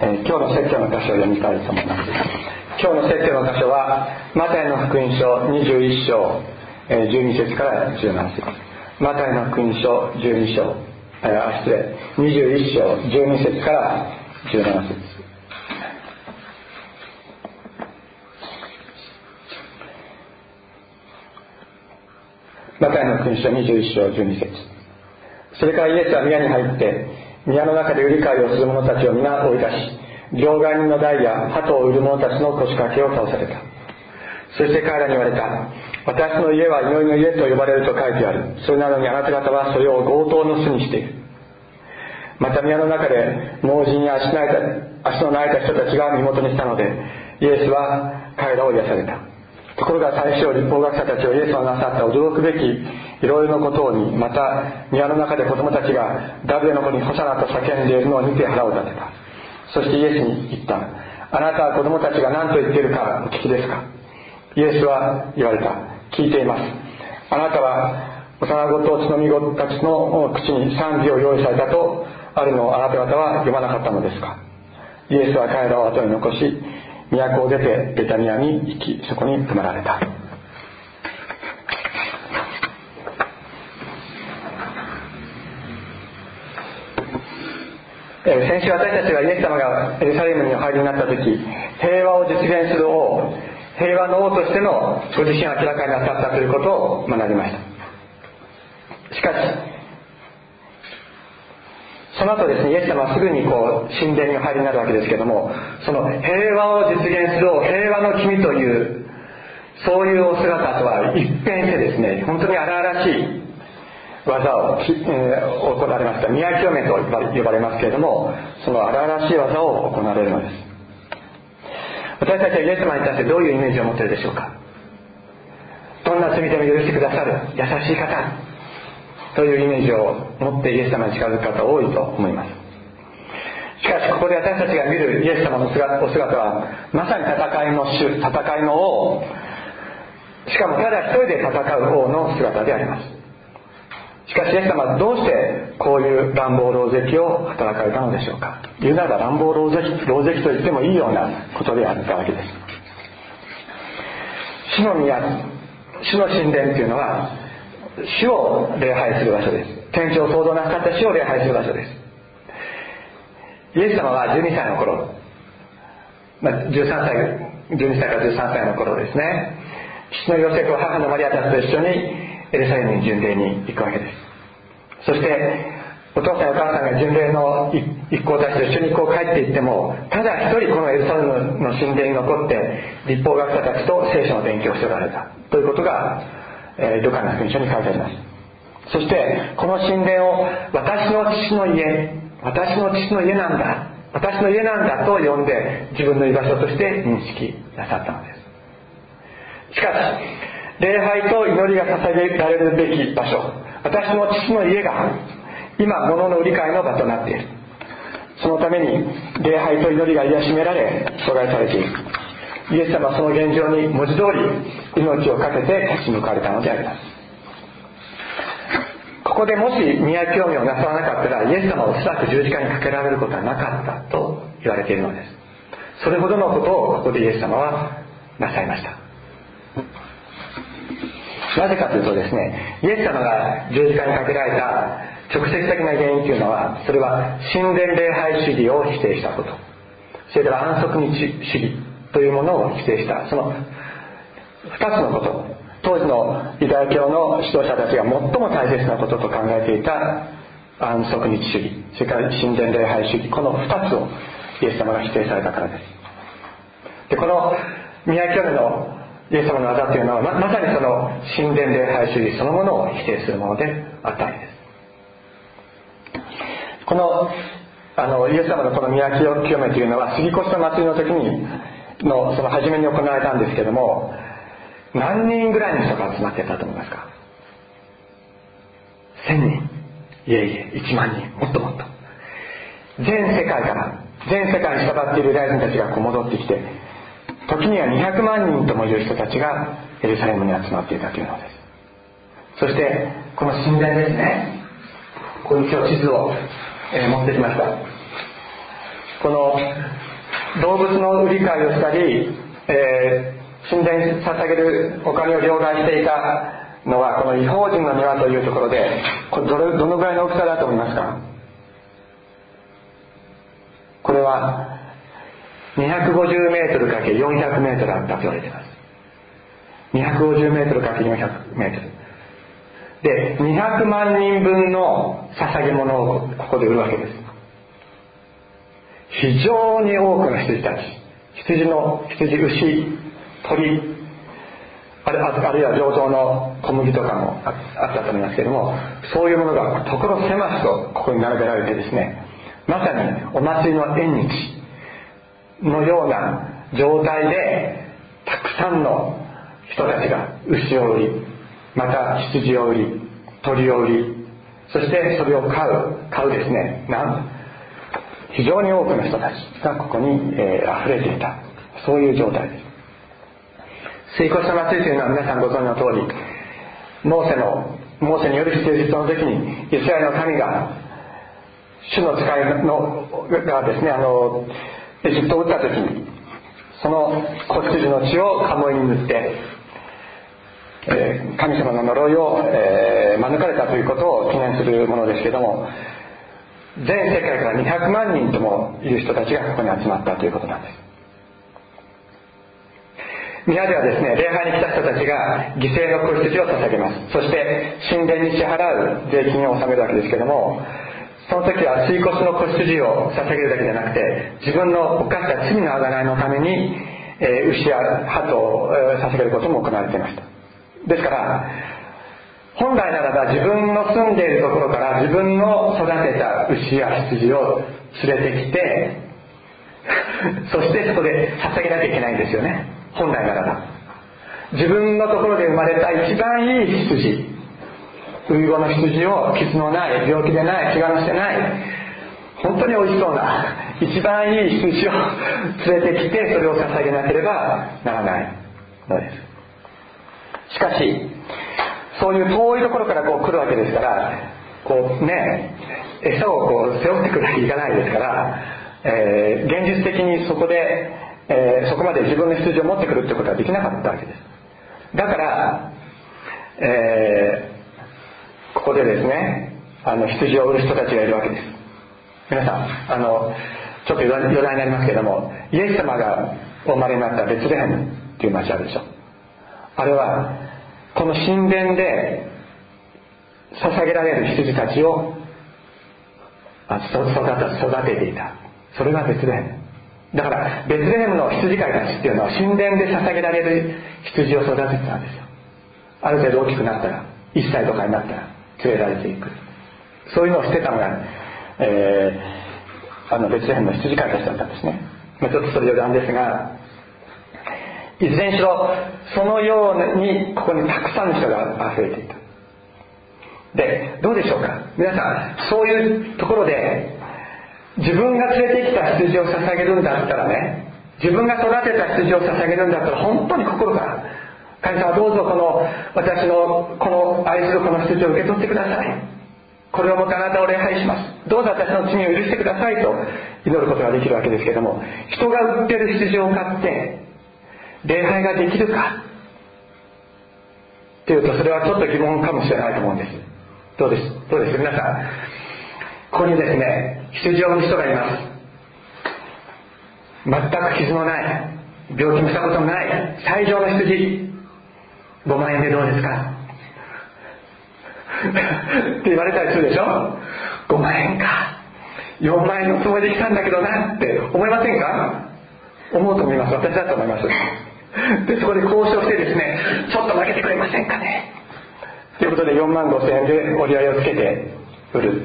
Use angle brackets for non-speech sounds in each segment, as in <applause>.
えー、今日の説教の箇所を読みたいと思います。今日の説教の箇所はマタイの福音書21章、えー、12節から17節。マタイの福音書12章、えー、失礼21章12節から17節。マタイの福音書21章12節。それからイエスは宮に入って宮の中で売り買いをする者たちを皆追い出し両替人の台や鳩を売る者たちの腰掛けを倒された。そして彼らに言われた。私の家は祈りの家と呼ばれると書いてある。それなのにあなた方はそれを強盗の巣にしている。また宮の中で盲人や足の泣いた人たちが身元にしたのでイエスは彼らを癒された。ところが最初立法学者たちをイエスのなさった驚くべきいろいろなことにまた庭の中で子供たちがダビデの子にホサナと叫んでいるのを見て腹を立てた。そしてイエスに言ったあなたは子供たちが何と言っているかお聞きですか？イエスは言われた。聞いていますあなたは幼子と血のみ子たちの口に賛美を用意されたとあるのをあなた方は読まなかったのですか？イエスは彼らを後に残し都を出てベタニアに行きそこに泊まられた先週私たちがイエス様がエルサレムにお入りになった時平和を実現する王平和の王としてのご自身を明らかになさったということを学びましたしかしその後ですねイエス様はすぐにこう神殿にお入りになるわけですけどもその平和を実現する平和の君というそういうお姿とは一変してですね本当に荒々しい技を、えー、行われました。宮清めと呼ばれますけれどもその荒々しい技を行われるのです。私たちはイエス様に対してどういうイメージを持っているでしょうか。どんな罪でも許してくださる優しい方というイメージを持ってイエス様に近づく方多いと思います。しかしここで私たちが見るイエス様の姿お姿はまさに戦いの主戦いの王しかもただ一人で戦う王の姿であります。しかしイエス様はどうしてこういう乱暴狼藉を働かれたのでしょうか。言うならば乱暴狼藉狼藉と言ってもいいようなことであったわけです。主の宮主の神殿というのは主を礼拝する場所です。天地を創造なさった主を礼拝する場所です。イエス様は12歳の頃、まあ、13歳12歳から13歳の頃ですね。父のヨセフ母のマリアたちと一緒にエルサレムに巡礼に行くわけです。そしてお父さんお母さんが巡礼の一行たちと一緒にこう帰っていってもただ一人このエルサレムの神殿に残って立法学者たちと聖書の勉強をしておられた。ということがえ、ルカの福音書に書いてあります。そしてこの神殿を私の父の家私の父の家なんだ私の家なんだと呼んで自分の居場所として認識なさったのです。しかし礼拝と祈りが捧げられるべき場所私の父の家が今物の売り買いの場となっている。そのために礼拝と祈りが癒しめられ阻害されている。イエス様はその現状に文字通り命を懸けて立ち向かわれたのであります。ここでもし宮興味をなさらなかったらイエス様はおそらく十字架にかけられることはなかったと言われているのです。それほどのことをここでイエス様はなさいました。なぜかというとですねイエス様が十字架にかけられた直接的な原因というのはそれは神殿礼拝主義を否定したこと。それから安息日主義。というものを否定した。その2つのこと。当時のユダヤ教の指導者たちが最も大切なことと考えていた安息日主義。それから神殿礼拝主義。この2つをイエス様が否定されたからです。でこの宮城教のイエス様の技というのはままさにその神殿礼拝主義そのものを否定するものであったわけです。このあのイエス様のこの宮城清めというのは杉越の祭りの時にのその初めに行われたんですけども何人ぐらいの人が集まってたと思いますか？1000人。いえいえ1万人。もっともっと。全世界から全世界に従っているユダヤ人たちがこう戻ってきて時には200万人ともいう人たちがエルサレムに集まっていたというのです。そしてこの神殿ですね。ここに今日地図を、え、持ってきました。この動物の売り買いをしたり、えー、神殿に捧げるお金を両替していたのはこの違法人の庭というところでこれどれどのぐらいの大きさだと思いますか？これは 250m×400m あったと言われています。250m×400m で200万人分の捧げ物をここで売るわけです。非常に多くの羊たち。羊の羊牛鳥あるいは上等の小麦とかもあったと思いますけどもそういうものが所狭しとここに並べられてですねまさにお祭りの縁日のような状態でたくさんの人たちが牛を売りまた羊を売り鳥を売りそしてそれを買う買うですね。なん非常に多くの人たちがここに、えー、溢れていた。そういう状態です。水越の祭りというのは皆さんご存知の通りモーセのモーセによる出実の時にイスラエルの民が主の使いのがですねあのエジプトを打った時にその子羊の血をカモイに塗ってえー、神様の呪いを、えー、免れたということを記念するものですけども全世界から200万人ともいる人たちがここに集まったということなんです。宮ではですね礼拝に来た人たちが犠牲の子羊を捧げます。そして神殿に支払う税金を納めるわけですけどもその時は水骨の子羊を捧げるだけじゃなくて自分の犯した罪の贖いのために、え、牛や鳩を、捧げることも行われていました。ですから本来ならば自分の住んでいるところから自分の育てた牛や羊を連れてきて <laughs> そしてそこで捧げなきゃいけないんですよね。本来ならば。自分のところで生まれた一番いい羊。ウイゴの羊を傷のない病気でない怪我のしてない本当に美味しそうな一番いい羊を <laughs> 連れてきてそれを捧げなければならないのです。しかしそういう遠いところからこう来るわけですからこうね餌をこう背負ってくるわけいかないですから、えー、現実的にそこで、えー、そこまで自分の羊を持ってくるってことはできなかったわけです。だから、えー、ここでですねあの羊を売る人たちがいるわけです。皆さんあのちょっと余談になりますけれどもイエス様がお生まれになったベツレヘムっていう町あるでしょ。あれはこの神殿で捧げられる羊たちを育てていた。それがベツレヘムだからベツレヘムの羊飼いたちっていうのは神殿で捧げられる羊を育ててたんですよ。ある程度大きくなったら1歳とかになったら連れられていく。そういうのをしてたのが、えー、あのベツレヘムの羊飼いたちだったんですね、まあ、ちょっとそれ余談ですがいずれにしろそのようにここにたくさんの人が溢れていた。でどうでしょうか？皆さんそういうところで自分が連れてきた羊を捧げるんだったらね自分が育てた羊を捧げるんだったら本当に心から神様どうぞこの私のこの愛するこの羊を受け取ってください。これをもってあなたを礼拝します。どうぞ私の罪を許してくださいと祈ることができるわけですけども人が売ってる羊を買って礼拝ができるか？っていうとそれはちょっと疑問かもしれないと思うんです。どうです？どうです？皆さん。ここにですね羊を産む人がいます。全く傷のない病気もしたこともない最上の羊。5万円でどうですか？って言われたりするでしょ？5万円か。4万円のつもりで来たんだけどなって思いませんか？思うと思います。私だと思います。でそこで交渉してですねちょっと負けてくれませんかね。ということで4万5千円で折り合いをつけて売る。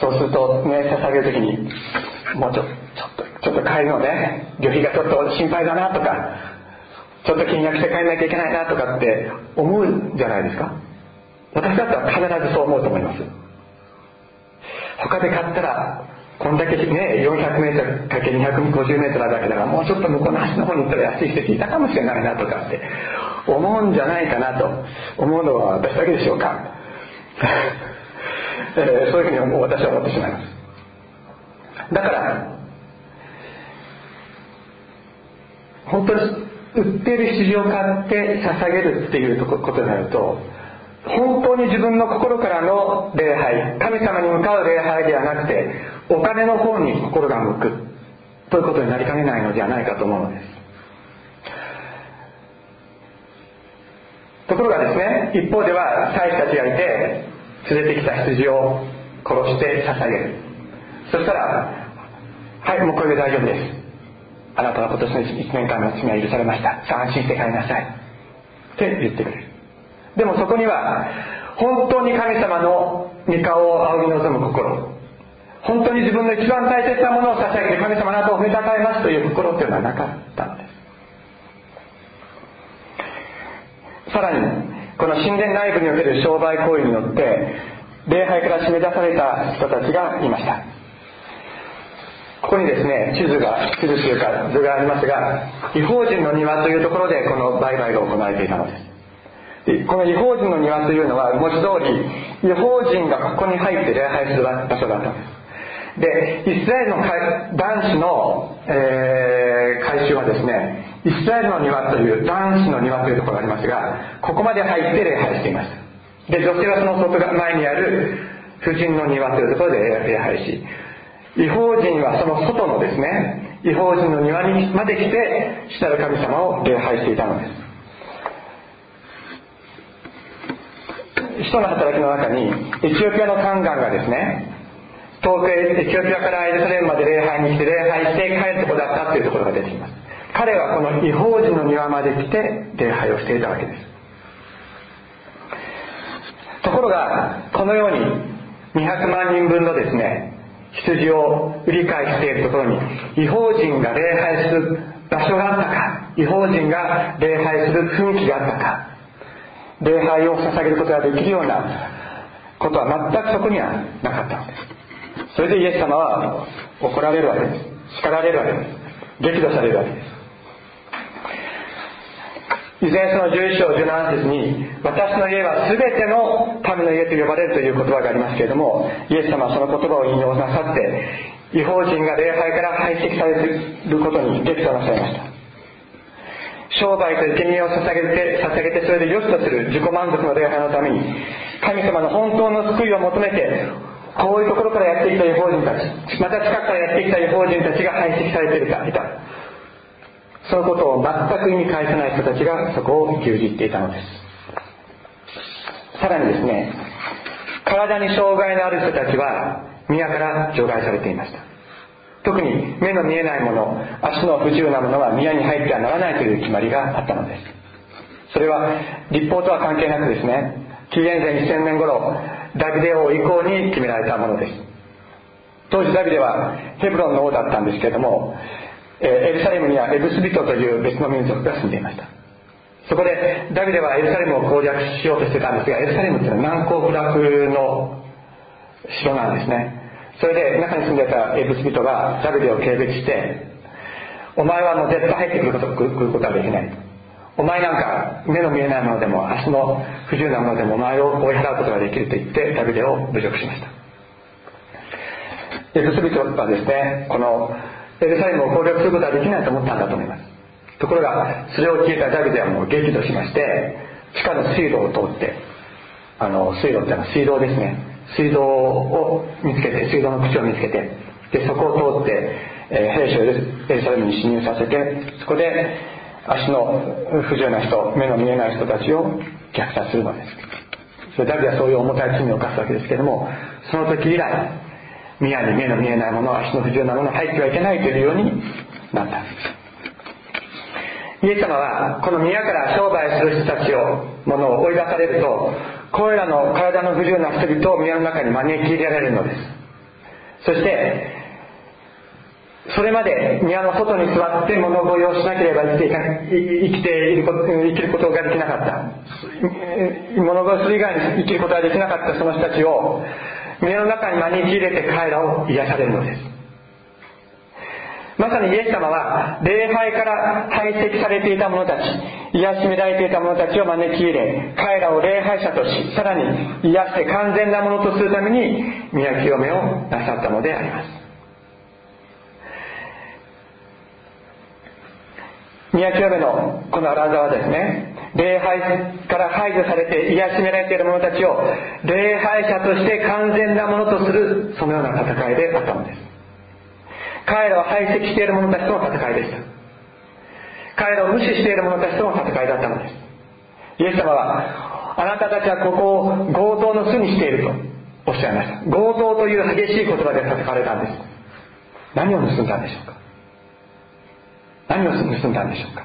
そうするとね捧げる時にもうちょちょっとちょっと帰りのね。旅費がちょっと心配だなとかちょっと金額して帰んなきゃいけないなとかって思うんじゃないですか。私だったら必ずそう思うと思います。他で買ったらこんだけね 400m×250m だけだからもうちょっと向こうの端の方に行ったら安い席いたかもしれないなとかって思うんじゃないかなと思うのは私だけでしょうか、<laughs> えー、そういうふうに私は思ってしまいます。だから本当に売ってる羊を買って捧げるっていうことになると本当に自分の心からの礼拝神様に向かう礼拝ではなくてお金の方に心が向く。ということになりかねないのではないかと思うのです。ところがですね一方では祭司たちがいて連れてきた羊を殺して捧げる。そしたらはいもうこれで大丈夫です。あなたは今年の1年間の罪は許されました。さあ安心して帰りなさい。って言ってくれる。でもそこには本当に神様の御顔を仰ぎ望む心。本当に自分の一番大切なものを捧げて神様あなたを褒めたたえますという心っていうのはなかったんです。さらにこの神殿内部における商売行為によって礼拝から締め出された人たちがいました。ここにですね地図が地図というか図がありますが違法人の庭というところでこの売買が行われていたのです。この違法人の庭というのは文字通り違法人がここに入って礼拝する場所だったんです。でイスラエルの男子の、えー、改修はですねイスラエルの庭という男子の庭というところがありますがここまで入って礼拝していました。で女性はその外前にある婦人の庭というところで礼拝し違法人はその外のですね違法人の庭にまで来て主たる神様を礼拝していたのです。使徒の働きの中にエチオピアの宦官がですね遠くエチオピアからエルサレムまで礼拝に来て礼拝して帰るとこだったっていうところが出てきます。彼はこの違法人の庭まで来て礼拝をしていたわけです。ところがこのように200万人分のですね羊を売り買いしているところに違法人が礼拝する場所があったか違法人が礼拝する雰囲気があったか礼拝を捧げることができるようなことは全くそこにはなかったのです。それでイエス様は怒られるわけです。叱られるわけです。激怒されるわけです以前その11章17節に私の家は全ての民の家と呼ばれるという言葉がありますけれどもイエス様はその言葉を引用なさって違法人が礼拝から排斥されることに激怒なさいました。商売と生贄を捧げて捧げてそれで良しとする自己満足の礼拝のために神様の本当の救いを求めてこういうところからやってきた違法人たち。また近くからやってきた違法人たちが排斥されていたそのことを全く意味返さない人たちがそこを牛耳っていたのです。さらにですね体に障害のある人たちは宮から除外されていました。特に目の見えないもの足の不自由なものは宮に入ってはならないという決まりがあったのです。それは立法とは関係なくですね紀元前1000年頃ダビデ王以降に決められたものです。当時ダビデはヘブロンの王だったんですけれどもエルサレムにはエブスビトという別の民族が住んでいました。そこでダビデはエルサレムを攻略しようとしてたんですがエルサレムっていうのは難攻不落の城なんですね。それで中に住んでいたエブスビトがダビデを軽蔑してお前はもう絶対入ってくること来ることはできない。お前なんか目の見えないものでも足の不自由なものでもお前を追い払うことができると言ってダビデを侮辱しました。エブスビトはですねこのエルサレムを攻略することはできないと思ったんだと思います。ところがそれを聞いたダビデはもう激怒しまして地下の水路を通ってあの水路っていうのは水道ですね。水道を見つけて水道の口を見つけてでそこを通って、え、兵士をエルサレムに侵入させてそこで足の不自由な人目の見えない人たちを虐殺するのです。それダビデはそういう重たい罪を犯すわけですけれどもその時以来宮に目の見えないもの足の不自由なもの入ってはいけないというようになったんです。イエス様はこの宮から商売する人たちをものを追い出されるとこれらの体の不自由な人々を宮の中に招き入れられるのです。そしてそれまで宮の外に座って物乞いをしなければ生きていか生きていること生きることができなかった。物乞いする以外に生きることができなかったその人たちを目の中に招き入れて彼らを癒されるのです。まさにイエス様は礼拝から排斥されていた者たち癒しめられていた者たちを招き入れ彼らを礼拝者としさらに癒して完全なものとするために宮清めをなさったのであります。宮清めのこの荒沢はですね。礼拝から排除されて癒しめられている者たちを礼拝者として完全なものとするそのような戦いであったのです。彼らを排斥している者たちとの戦いでした。彼らを無視している者たちとの戦いだったのです。イエス様はあなたたちはここを強盗の巣にしているとおっしゃいました。強盗という激しい言葉で戦われたんです。何を盗んだんでしょうか。何を盗んだんでしょうか？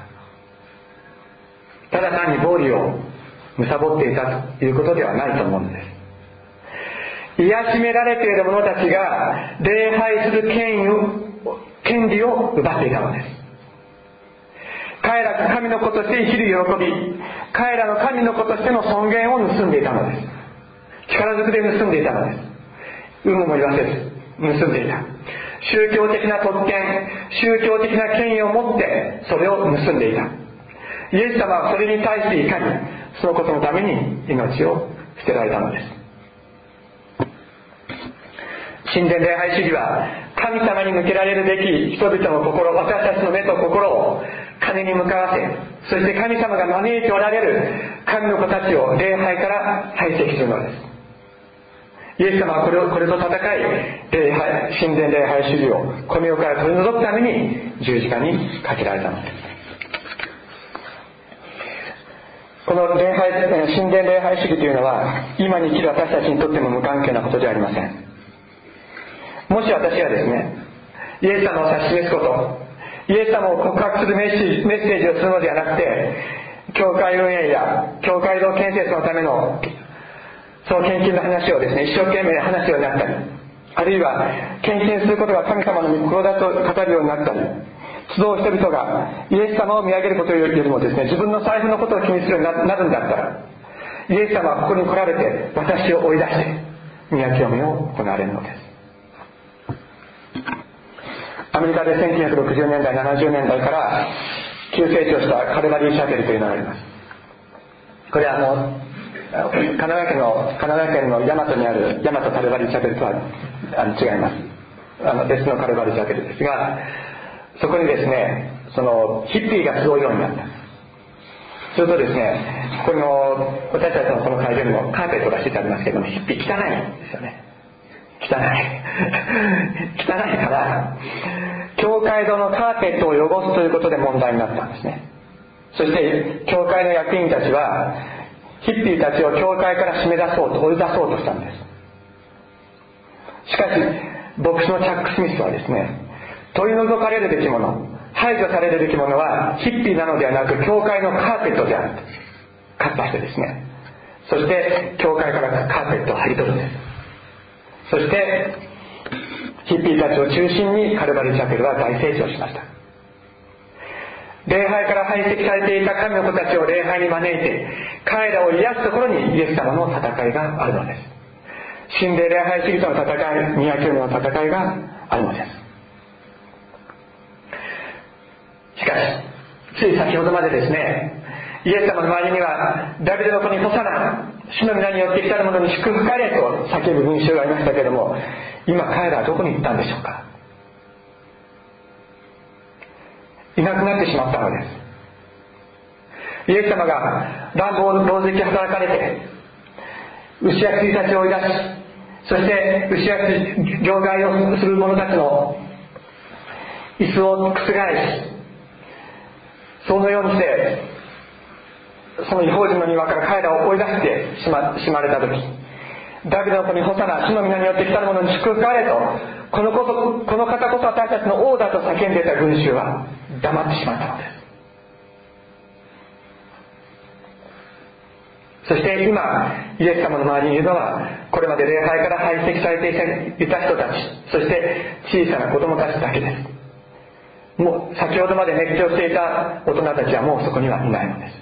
ただ単に暴利を貪っていたということではないと思うんです。癒しめられている者たちが礼拝する権威を権利を奪っていたのです。彼らが神の子として生きる喜び彼らの神の子としての尊厳を盗んでいたのです。力ずくで盗んでいたのです。有無も言わせず盗んでいた。宗教的な特権宗教的な権威を持ってそれを盗んでいた。イエス様はそれに対していかにそのことのために命を捨てられたのです。神殿礼拝主義は神様に向けられるべき人々の心私たちの目と心を金に向かわせそして神様が招いておられる神の子たちを礼拝から排斥するのです。イエス様はこれをこれと戦い礼拝神殿礼拝主義をこの世から取り除くために十字架にかけられたの。ですこの礼拝神殿礼拝主義というのは今に生きる私たちにとっても無関係なことではありません。もし私がですねイエス様を指し示すことイエス様を告白するメッセージをするのではなくて教会運営や教会堂建設のためのその献金の話をですね一生懸命話すようになったりあるいは献金することが神様の御心だと語るようになったり集う人々がイエス様を見上げることよりもですね自分の財布のことを気にするようになるんだったらイエス様はここに来られて私を追い出して宮清めを行われるのです。アメリカで1960年代70年代から急成長したカルバリーシャペルというのがあります。これはあの神奈川県の神奈川県の大和にある大和カルバリーチャペルとはあの違います。あの別のカルバリーチャペルですがそこにですねそのヒッピーが集うようになった。するとですねここの私たちのこの会場にもカーペットが敷いてありますけどもヒッピー汚いんですよね。汚い。<laughs> 汚いから教会堂のカーペットを汚すということで問題になったんですね。そして教会の役員たちはヒッピーたちを教会から締め出そうと追い出そうとしたんです。しかし牧師のチャック・スミスはですね取り除かれるべきもの排除されるべきものはヒッピーなのではなく教会のカーペットであるとカッタしてですね。そして教会からカーペットを張り取るんです。そしてヒッピーたちを中心にカルバリーチャペルは大成長しました。礼拝から排斥されていた神の子たちを礼拝に招いて彼らを癒すところにイエス様の戦いがあるのです。神霊礼拝主義との戦い宮教の戦いがあるのです。しかしつい先ほどまでですねイエス様の周りにはダビデの子に干さな主の皆によって来たる者に祝福かれと叫ぶ群衆がありましたけれども今彼らはどこに行ったんでしょうか。いなくなってしまったのです。イエス様が乱暴狼藉働かれて牛や羊たちを追い出しそして牛や羊両替をする者たちの椅子を覆しそのようにしてその違法人の庭から彼らを追い出してしましまれた時ダビデの子にホサナ主の皆によって来た者に祝福あれとこのことこの方こそ私たちの王だと叫んでいた群衆は黙ってしまったのですそして今イエス様の周りにいるのはこれまで礼拝から排斥されていた人たちそして小さな子供たちだけです。もう先ほどまで熱狂していた大人たちはもうそこにはいないのです。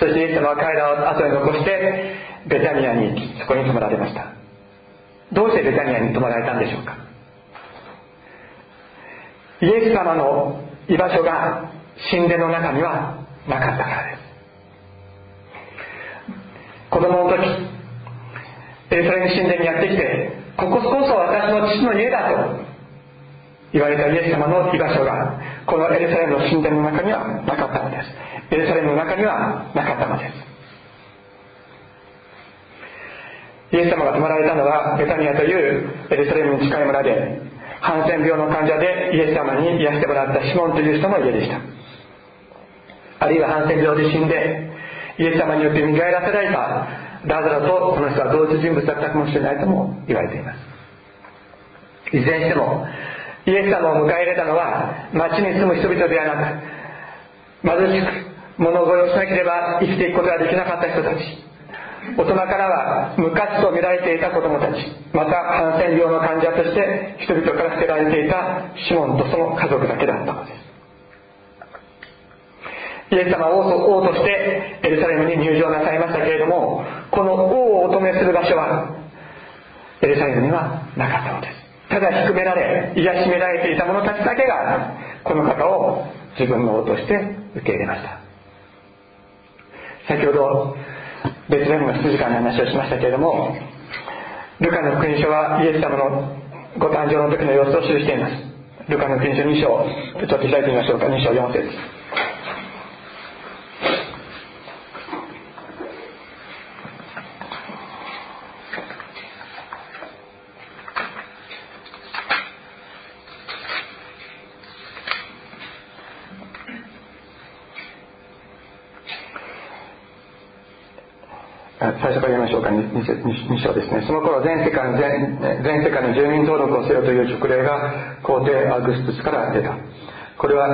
そしてイエス様は彼らを後に残してベタニアに行きそこに泊まられました。どうしてベタニアに泊まられたんでしょうか。イエス様の居場所が神殿の中にはなかったからです。子供の時エルサレム神殿にやってきてこここそ私の父の家だと言われたイエス様の居場所がこのエルサレムの神殿の中にはなかったのです。エルサレムの中にはなかったのです。イエス様が泊まられたのはベタニアというエルサレムに近い村でハンセン病の患者でイエス様に癒してもらったシモンという人の家でした。あるいはハンセン病で死んでイエス様によって見返らせられたラザラとこの人は同一人物だったかもしれないとも言われています。いずれにしてもイエス様を迎え入れたのは町に住む人々ではなく貧しく物乞いをしなければ生きていくことができなかった人たち。大人からは無価値と見られていた子供たちまたハンセン病の患者として人々から捨てられていたシモンとその家族だけだったのです。イエス様は王としてエルサレムに入場なさいましたけれどもこの王をお止めする場所はエルサレムにはなかったのです。ただ低められ癒しめられていた者たちだけがこの方を自分の王として受け入れました。先ほど別レムの羊飼いの話をしましたけれどもルカの福音書はイエス様のご誕生の時の様子を記しています。ルカの福音書2章ちょっと開いてみましょうか。2章4節。最初から言いましょうか。2, 2章ですね。その頃全世界の全全世界の住民登録をせよという勅令が皇帝アグストスから出た。これは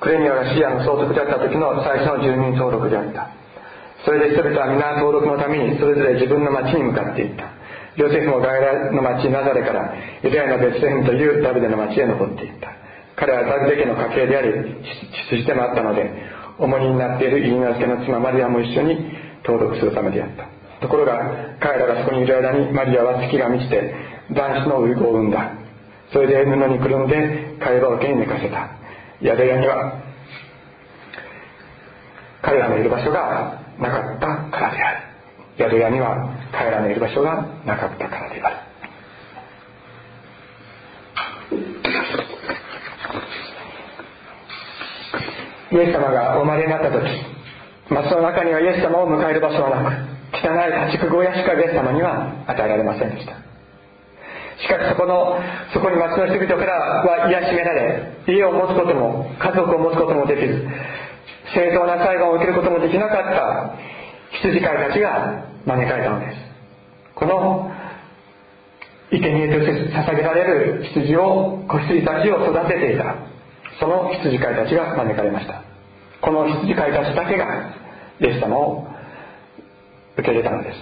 クレミアがシリアの総督であった時の最初の住民登録であった。それで人々は皆登録のためにそれぞれ自分の町に向かっていった。ヨセフもガイラの町ナザレからユダヤのベツレムというダビデの町へ登っていった。彼はダビデ家の家系であり羊でもあったので重荷になっているイリナ付けの妻マリアも一緒に登録するためであった。ところが彼らがそこにいる間にマリアは月が満ちて男子のウイゴを産んだ。それで布にくるんで会話をけに寝かせた。宿屋には彼らのいる場所がなかったからである。宿屋には彼らのいる場所がなかったからである。イエス様がお生まれになった時まその中にはイエス様を迎える場所はなく汚い家畜小屋しかイエス様には与えられませんでした。しかしそこのそこに町の人々からは癒しめられ家を持つことも家族を持つこともできず正当な裁判を受けることもできなかった羊飼いたちが招かれたのです。この生贄として捧げられる羊を子羊たちを育てていたその羊飼いたちが招かれました。この羊飼いたちだけがイエス様を受け入れたのです。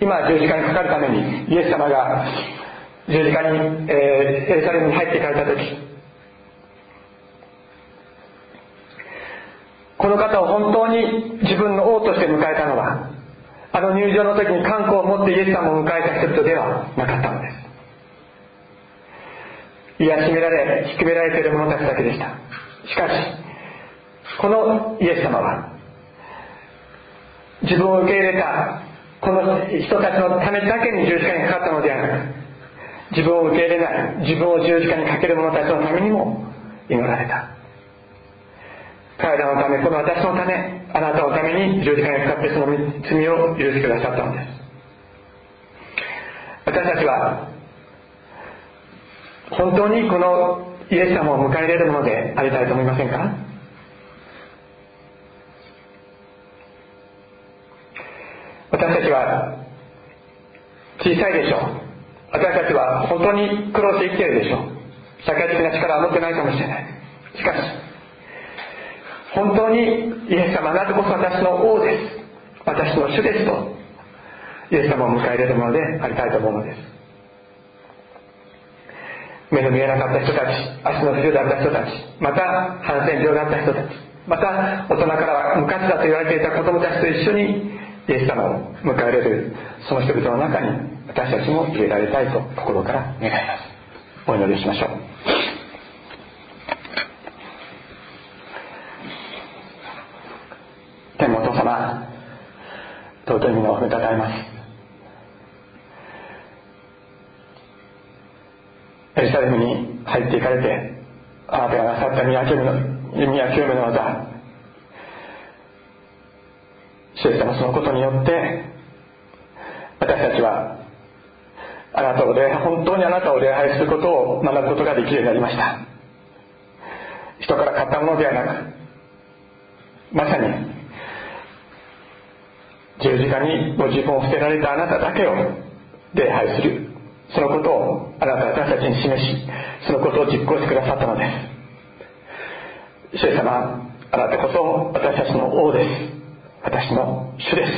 今十字架にかかるためにイエス様が十字架に、えー、エルサレムに入っていかれた時この方を本当に自分の王として迎えたのはあの入場の時に観光を持ってイエス様を迎えた人々ではなかったのです。癒しめられ低められている者たちだけでした。しかしこのイエス様は自分を受け入れたこの人たちのためだけに十字架にかかったのではなく自分を受け入れない自分を十字架にかける者たちのためにも祈られた。彼らのためこの私のためあなたのために十字架にかかってその罪を許してくださったのです。私たちは本当にこのイエス様を迎え入れるものでありたいと思いませんか私たちは小さいでしょ。う私たちは本当に苦労して生きているでしょ。う社会的な力は持ってないかもしれない。しかし本当にイエス様あなたこそ私の王です。私の主ですとイエス様を迎え入れるものでありたいと思うのです。目の見えなかった人たち足の不自由だった人たちまたハンセン病だった人たちまた大人からは無価値だと言われていた子供たちと一緒にイエス様を迎えられるその人々の中に私たちも入れられたいと心から願います。お祈りしましょう。天のお父様尊い皆を褒めたたえます。エルサレムに入っていかれてあなたがなさった宮清めの宮清めの技主イエス様そのことによって私たちはあなたを礼本当にあなたを礼拝することを学ぶことができるようになりました。人から買ったものではなくまさに十字架にご自分を捨てられたあなただけを礼拝するそのことをあなた私たちに示しそのことを実行してくださったのです。主様あなたこそ私たちの王です。私の主です。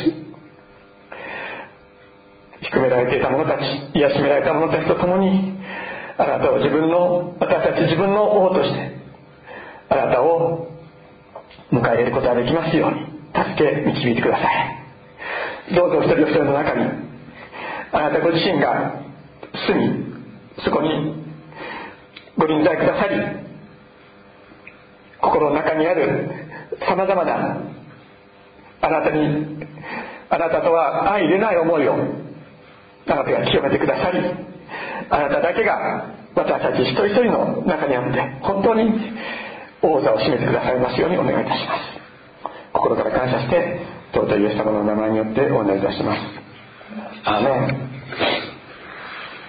低められていた者たち癒しめられた者たちと共にあなたを自分の私たち自分の王としてあなたを迎え入れることができますように助け導いてください。どうぞ一人一人の中にあなたご自身が住みそこにご臨在くださり心の中にあるさまざまなあなたにあなたとは相入れない思いをあなたが清めてくださりあなただけが私たち一人一人の中にあって本当に王座を占めてくださいますようにお願いいたします。心から感謝して尊いイエス様の名前によってお願いいたします。アメン。